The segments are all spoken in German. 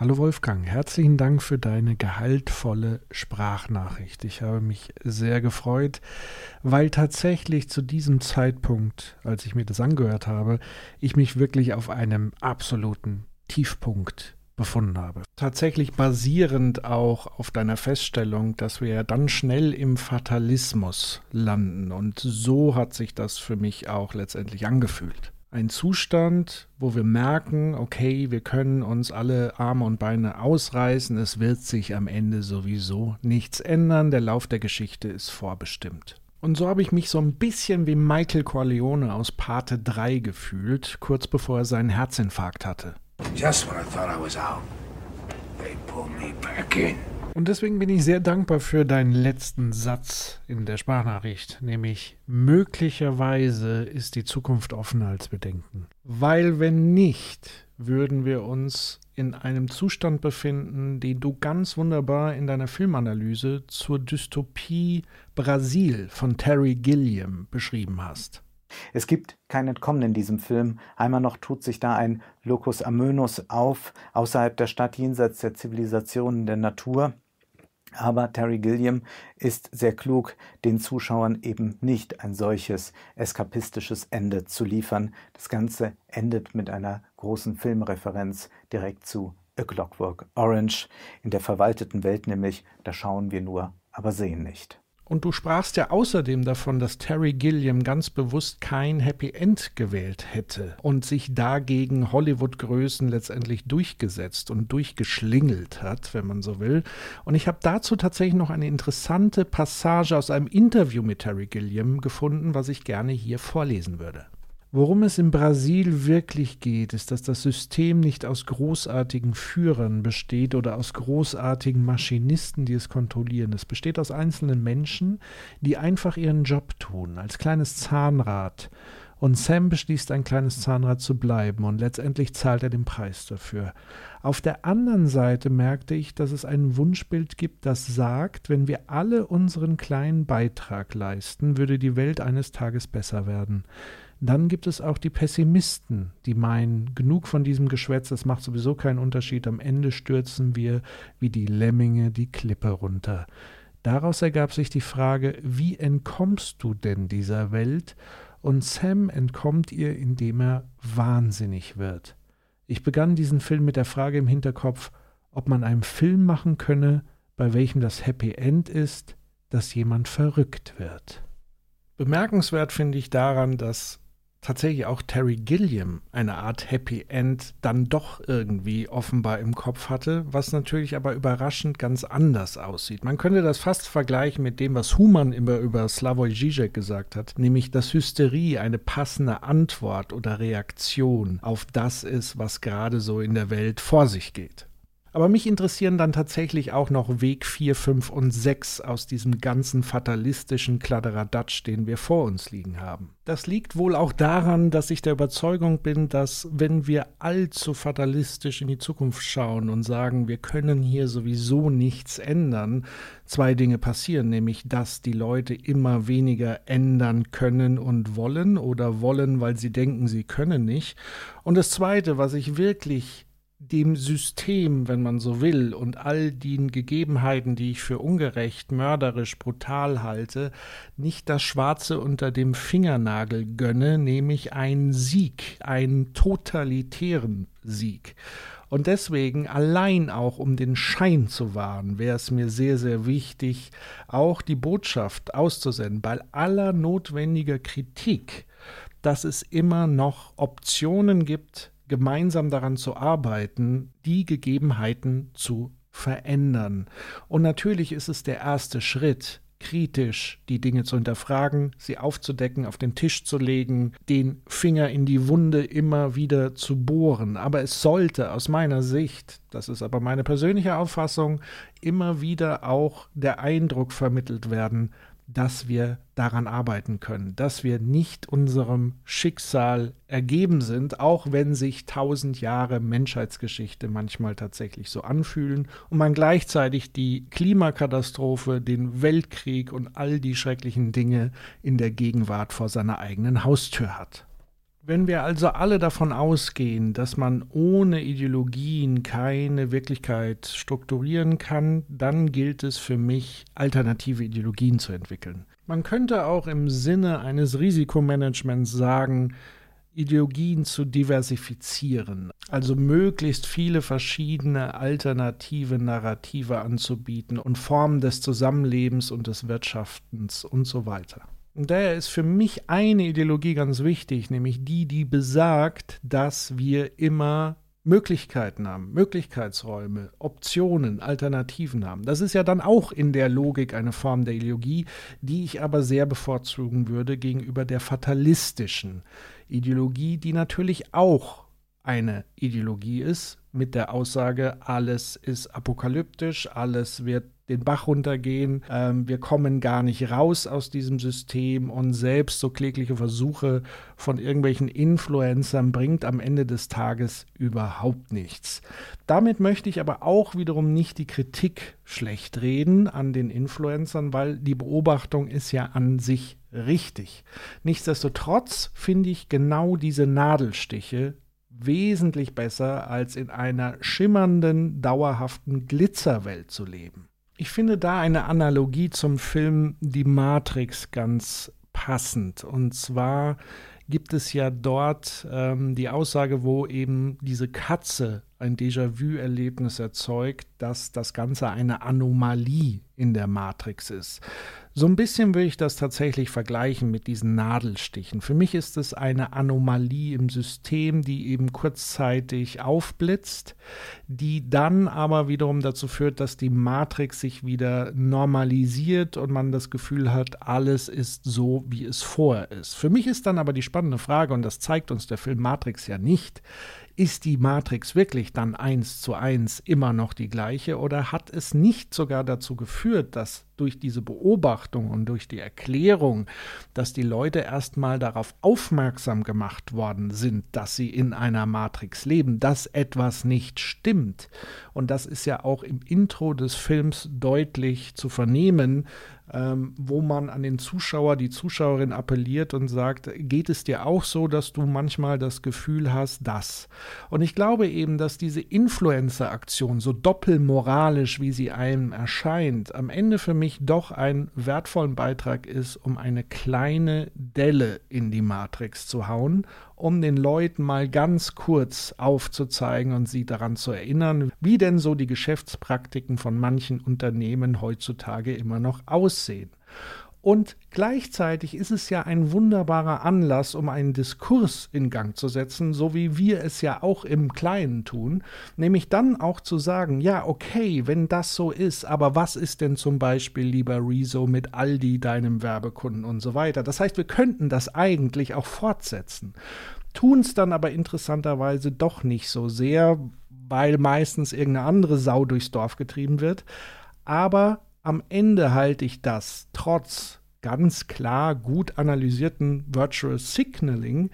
Hallo Wolfgang, herzlichen Dank für deine gehaltvolle Sprachnachricht. Ich habe mich sehr gefreut, weil tatsächlich zu diesem Zeitpunkt, als ich mir das angehört habe, ich mich wirklich auf einem absoluten Tiefpunkt befunden habe. Tatsächlich basierend auch auf deiner Feststellung, dass wir ja dann schnell im Fatalismus landen. Und so hat sich das für mich auch letztendlich angefühlt ein Zustand, wo wir merken, okay, wir können uns alle Arme und Beine ausreißen, es wird sich am Ende sowieso nichts ändern, der Lauf der Geschichte ist vorbestimmt. Und so habe ich mich so ein bisschen wie Michael Corleone aus Pate 3 gefühlt, kurz bevor er seinen Herzinfarkt hatte. Just when I thought I was out, they pulled me back in. Und deswegen bin ich sehr dankbar für deinen letzten Satz in der Sprachnachricht, nämlich möglicherweise ist die Zukunft offener als wir denken. Weil wenn nicht, würden wir uns in einem Zustand befinden, den du ganz wunderbar in deiner Filmanalyse zur Dystopie Brasil von Terry Gilliam beschrieben hast. Es gibt kein Entkommen in diesem Film. Einmal noch tut sich da ein Locus Amönus auf, außerhalb der Stadt, jenseits der Zivilisationen der Natur. Aber Terry Gilliam ist sehr klug, den Zuschauern eben nicht ein solches eskapistisches Ende zu liefern. Das Ganze endet mit einer großen Filmreferenz direkt zu A Clockwork Orange. In der verwalteten Welt nämlich, da schauen wir nur, aber sehen nicht. Und du sprachst ja außerdem davon, dass Terry Gilliam ganz bewusst kein Happy End gewählt hätte und sich dagegen Hollywood-Größen letztendlich durchgesetzt und durchgeschlingelt hat, wenn man so will. Und ich habe dazu tatsächlich noch eine interessante Passage aus einem Interview mit Terry Gilliam gefunden, was ich gerne hier vorlesen würde. Worum es in Brasil wirklich geht, ist, dass das System nicht aus großartigen Führern besteht oder aus großartigen Maschinisten, die es kontrollieren. Es besteht aus einzelnen Menschen, die einfach ihren Job tun, als kleines Zahnrad. Und Sam beschließt, ein kleines Zahnrad zu bleiben, und letztendlich zahlt er den Preis dafür. Auf der anderen Seite merkte ich, dass es ein Wunschbild gibt, das sagt, wenn wir alle unseren kleinen Beitrag leisten, würde die Welt eines Tages besser werden. Dann gibt es auch die Pessimisten, die meinen, genug von diesem Geschwätz, das macht sowieso keinen Unterschied, am Ende stürzen wir wie die Lemminge die Klippe runter. Daraus ergab sich die Frage, wie entkommst du denn dieser Welt? Und Sam entkommt ihr, indem er wahnsinnig wird. Ich begann diesen Film mit der Frage im Hinterkopf, ob man einen Film machen könne, bei welchem das Happy End ist, dass jemand verrückt wird. Bemerkenswert finde ich daran, dass tatsächlich auch Terry Gilliam eine Art Happy End dann doch irgendwie offenbar im Kopf hatte, was natürlich aber überraschend ganz anders aussieht. Man könnte das fast vergleichen mit dem, was Human immer über Slavoj Žižek gesagt hat, nämlich dass Hysterie eine passende Antwort oder Reaktion auf das ist, was gerade so in der Welt vor sich geht. Aber mich interessieren dann tatsächlich auch noch Weg 4, 5 und 6 aus diesem ganzen fatalistischen Kladderadatsch, den wir vor uns liegen haben. Das liegt wohl auch daran, dass ich der Überzeugung bin, dass wenn wir allzu fatalistisch in die Zukunft schauen und sagen, wir können hier sowieso nichts ändern, zwei Dinge passieren, nämlich dass die Leute immer weniger ändern können und wollen oder wollen, weil sie denken, sie können nicht. Und das Zweite, was ich wirklich dem System, wenn man so will, und all den Gegebenheiten, die ich für ungerecht, mörderisch, brutal halte, nicht das Schwarze unter dem Fingernagel gönne, nämlich einen Sieg, einen totalitären Sieg. Und deswegen allein auch um den Schein zu wahren, wäre es mir sehr, sehr wichtig, auch die Botschaft auszusenden, bei aller notwendiger Kritik, dass es immer noch Optionen gibt, gemeinsam daran zu arbeiten, die Gegebenheiten zu verändern. Und natürlich ist es der erste Schritt, kritisch die Dinge zu hinterfragen, sie aufzudecken, auf den Tisch zu legen, den Finger in die Wunde immer wieder zu bohren. Aber es sollte aus meiner Sicht, das ist aber meine persönliche Auffassung, immer wieder auch der Eindruck vermittelt werden, dass wir daran arbeiten können, dass wir nicht unserem Schicksal ergeben sind, auch wenn sich tausend Jahre Menschheitsgeschichte manchmal tatsächlich so anfühlen und man gleichzeitig die Klimakatastrophe, den Weltkrieg und all die schrecklichen Dinge in der Gegenwart vor seiner eigenen Haustür hat. Wenn wir also alle davon ausgehen, dass man ohne Ideologien keine Wirklichkeit strukturieren kann, dann gilt es für mich, alternative Ideologien zu entwickeln. Man könnte auch im Sinne eines Risikomanagements sagen, Ideologien zu diversifizieren, also möglichst viele verschiedene alternative Narrative anzubieten und Formen des Zusammenlebens und des Wirtschaftens und so weiter. Und daher ist für mich eine Ideologie ganz wichtig, nämlich die, die besagt, dass wir immer Möglichkeiten haben, Möglichkeitsräume, Optionen, Alternativen haben. Das ist ja dann auch in der Logik eine Form der Ideologie, die ich aber sehr bevorzugen würde gegenüber der fatalistischen Ideologie, die natürlich auch eine Ideologie ist, mit der Aussage, alles ist apokalyptisch, alles wird den Bach runtergehen, ähm, wir kommen gar nicht raus aus diesem System und selbst so klägliche Versuche von irgendwelchen Influencern bringt am Ende des Tages überhaupt nichts. Damit möchte ich aber auch wiederum nicht die Kritik schlecht reden an den Influencern, weil die Beobachtung ist ja an sich richtig. Nichtsdestotrotz finde ich genau diese Nadelstiche wesentlich besser, als in einer schimmernden, dauerhaften Glitzerwelt zu leben. Ich finde da eine Analogie zum Film Die Matrix ganz passend. Und zwar gibt es ja dort ähm, die Aussage, wo eben diese Katze ein Déjà-vu-Erlebnis erzeugt, dass das Ganze eine Anomalie in der Matrix ist. So ein bisschen will ich das tatsächlich vergleichen mit diesen Nadelstichen. Für mich ist es eine Anomalie im System, die eben kurzzeitig aufblitzt, die dann aber wiederum dazu führt, dass die Matrix sich wieder normalisiert und man das Gefühl hat, alles ist so, wie es vorher ist. Für mich ist dann aber die spannende Frage, und das zeigt uns der Film Matrix ja nicht, ist die Matrix wirklich dann eins zu eins immer noch die gleiche oder hat es nicht sogar dazu geführt, dass durch diese Beobachtung und durch die Erklärung, dass die Leute erstmal darauf aufmerksam gemacht worden sind, dass sie in einer Matrix leben, dass etwas nicht stimmt. Und das ist ja auch im Intro des Films deutlich zu vernehmen, ähm, wo man an den Zuschauer, die Zuschauerin appelliert und sagt, geht es dir auch so, dass du manchmal das Gefühl hast, dass. Und ich glaube eben, dass diese Influencer-Aktion, so doppelmoralisch, wie sie einem erscheint, am Ende für mich doch einen wertvollen Beitrag ist, um eine kleine Delle in die Matrix zu hauen um den Leuten mal ganz kurz aufzuzeigen und sie daran zu erinnern, wie denn so die Geschäftspraktiken von manchen Unternehmen heutzutage immer noch aussehen. Und gleichzeitig ist es ja ein wunderbarer Anlass, um einen Diskurs in Gang zu setzen, so wie wir es ja auch im Kleinen tun, nämlich dann auch zu sagen, ja, okay, wenn das so ist, aber was ist denn zum Beispiel, lieber Rezo, mit Aldi, deinem Werbekunden und so weiter. Das heißt, wir könnten das eigentlich auch fortsetzen, tun es dann aber interessanterweise doch nicht so sehr, weil meistens irgendeine andere Sau durchs Dorf getrieben wird. Aber am Ende halte ich das trotz ganz klar gut analysierten Virtual Signaling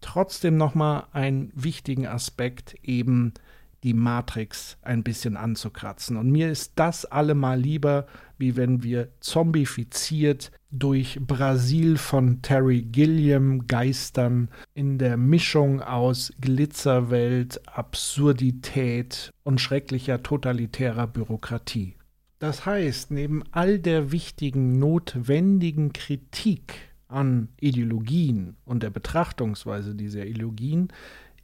trotzdem nochmal einen wichtigen Aspekt eben die Matrix ein bisschen anzukratzen. Und mir ist das allemal lieber, wie wenn wir zombifiziert durch Brasil von Terry Gilliam geistern, in der Mischung aus Glitzerwelt, Absurdität und schrecklicher totalitärer Bürokratie. Das heißt, neben all der wichtigen, notwendigen Kritik an Ideologien und der Betrachtungsweise dieser Ideologien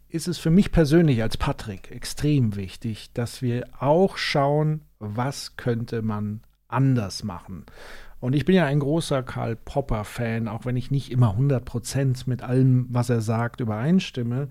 ist es für mich persönlich als Patrick extrem wichtig, dass wir auch schauen, was könnte man anders machen. Und ich bin ja ein großer Karl Popper-Fan, auch wenn ich nicht immer 100% mit allem, was er sagt, übereinstimme.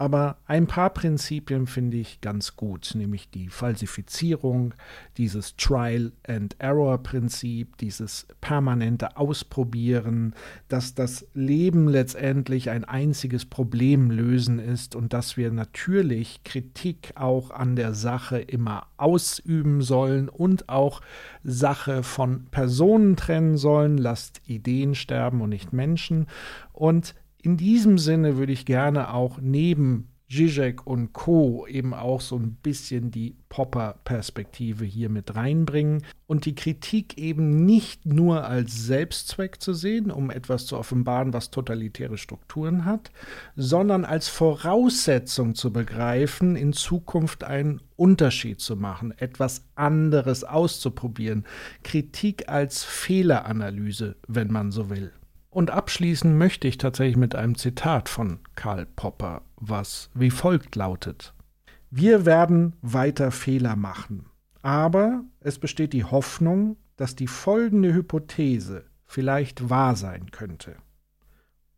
Aber ein paar Prinzipien finde ich ganz gut, nämlich die Falsifizierung, dieses Trial-and-Error-Prinzip, dieses permanente Ausprobieren, dass das Leben letztendlich ein einziges Problem lösen ist und dass wir natürlich Kritik auch an der Sache immer ausüben sollen und auch Sache von Personen trennen sollen. Lasst Ideen sterben und nicht Menschen. Und in diesem Sinne würde ich gerne auch neben Zizek und Co. eben auch so ein bisschen die Popper-Perspektive hier mit reinbringen und die Kritik eben nicht nur als Selbstzweck zu sehen, um etwas zu offenbaren, was totalitäre Strukturen hat, sondern als Voraussetzung zu begreifen, in Zukunft einen Unterschied zu machen, etwas anderes auszuprobieren, Kritik als Fehleranalyse, wenn man so will. Und abschließen möchte ich tatsächlich mit einem Zitat von Karl Popper, was wie folgt lautet. Wir werden weiter Fehler machen, aber es besteht die Hoffnung, dass die folgende Hypothese vielleicht wahr sein könnte.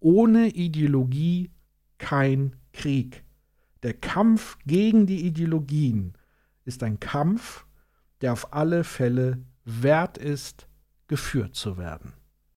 Ohne Ideologie kein Krieg. Der Kampf gegen die Ideologien ist ein Kampf, der auf alle Fälle wert ist, geführt zu werden.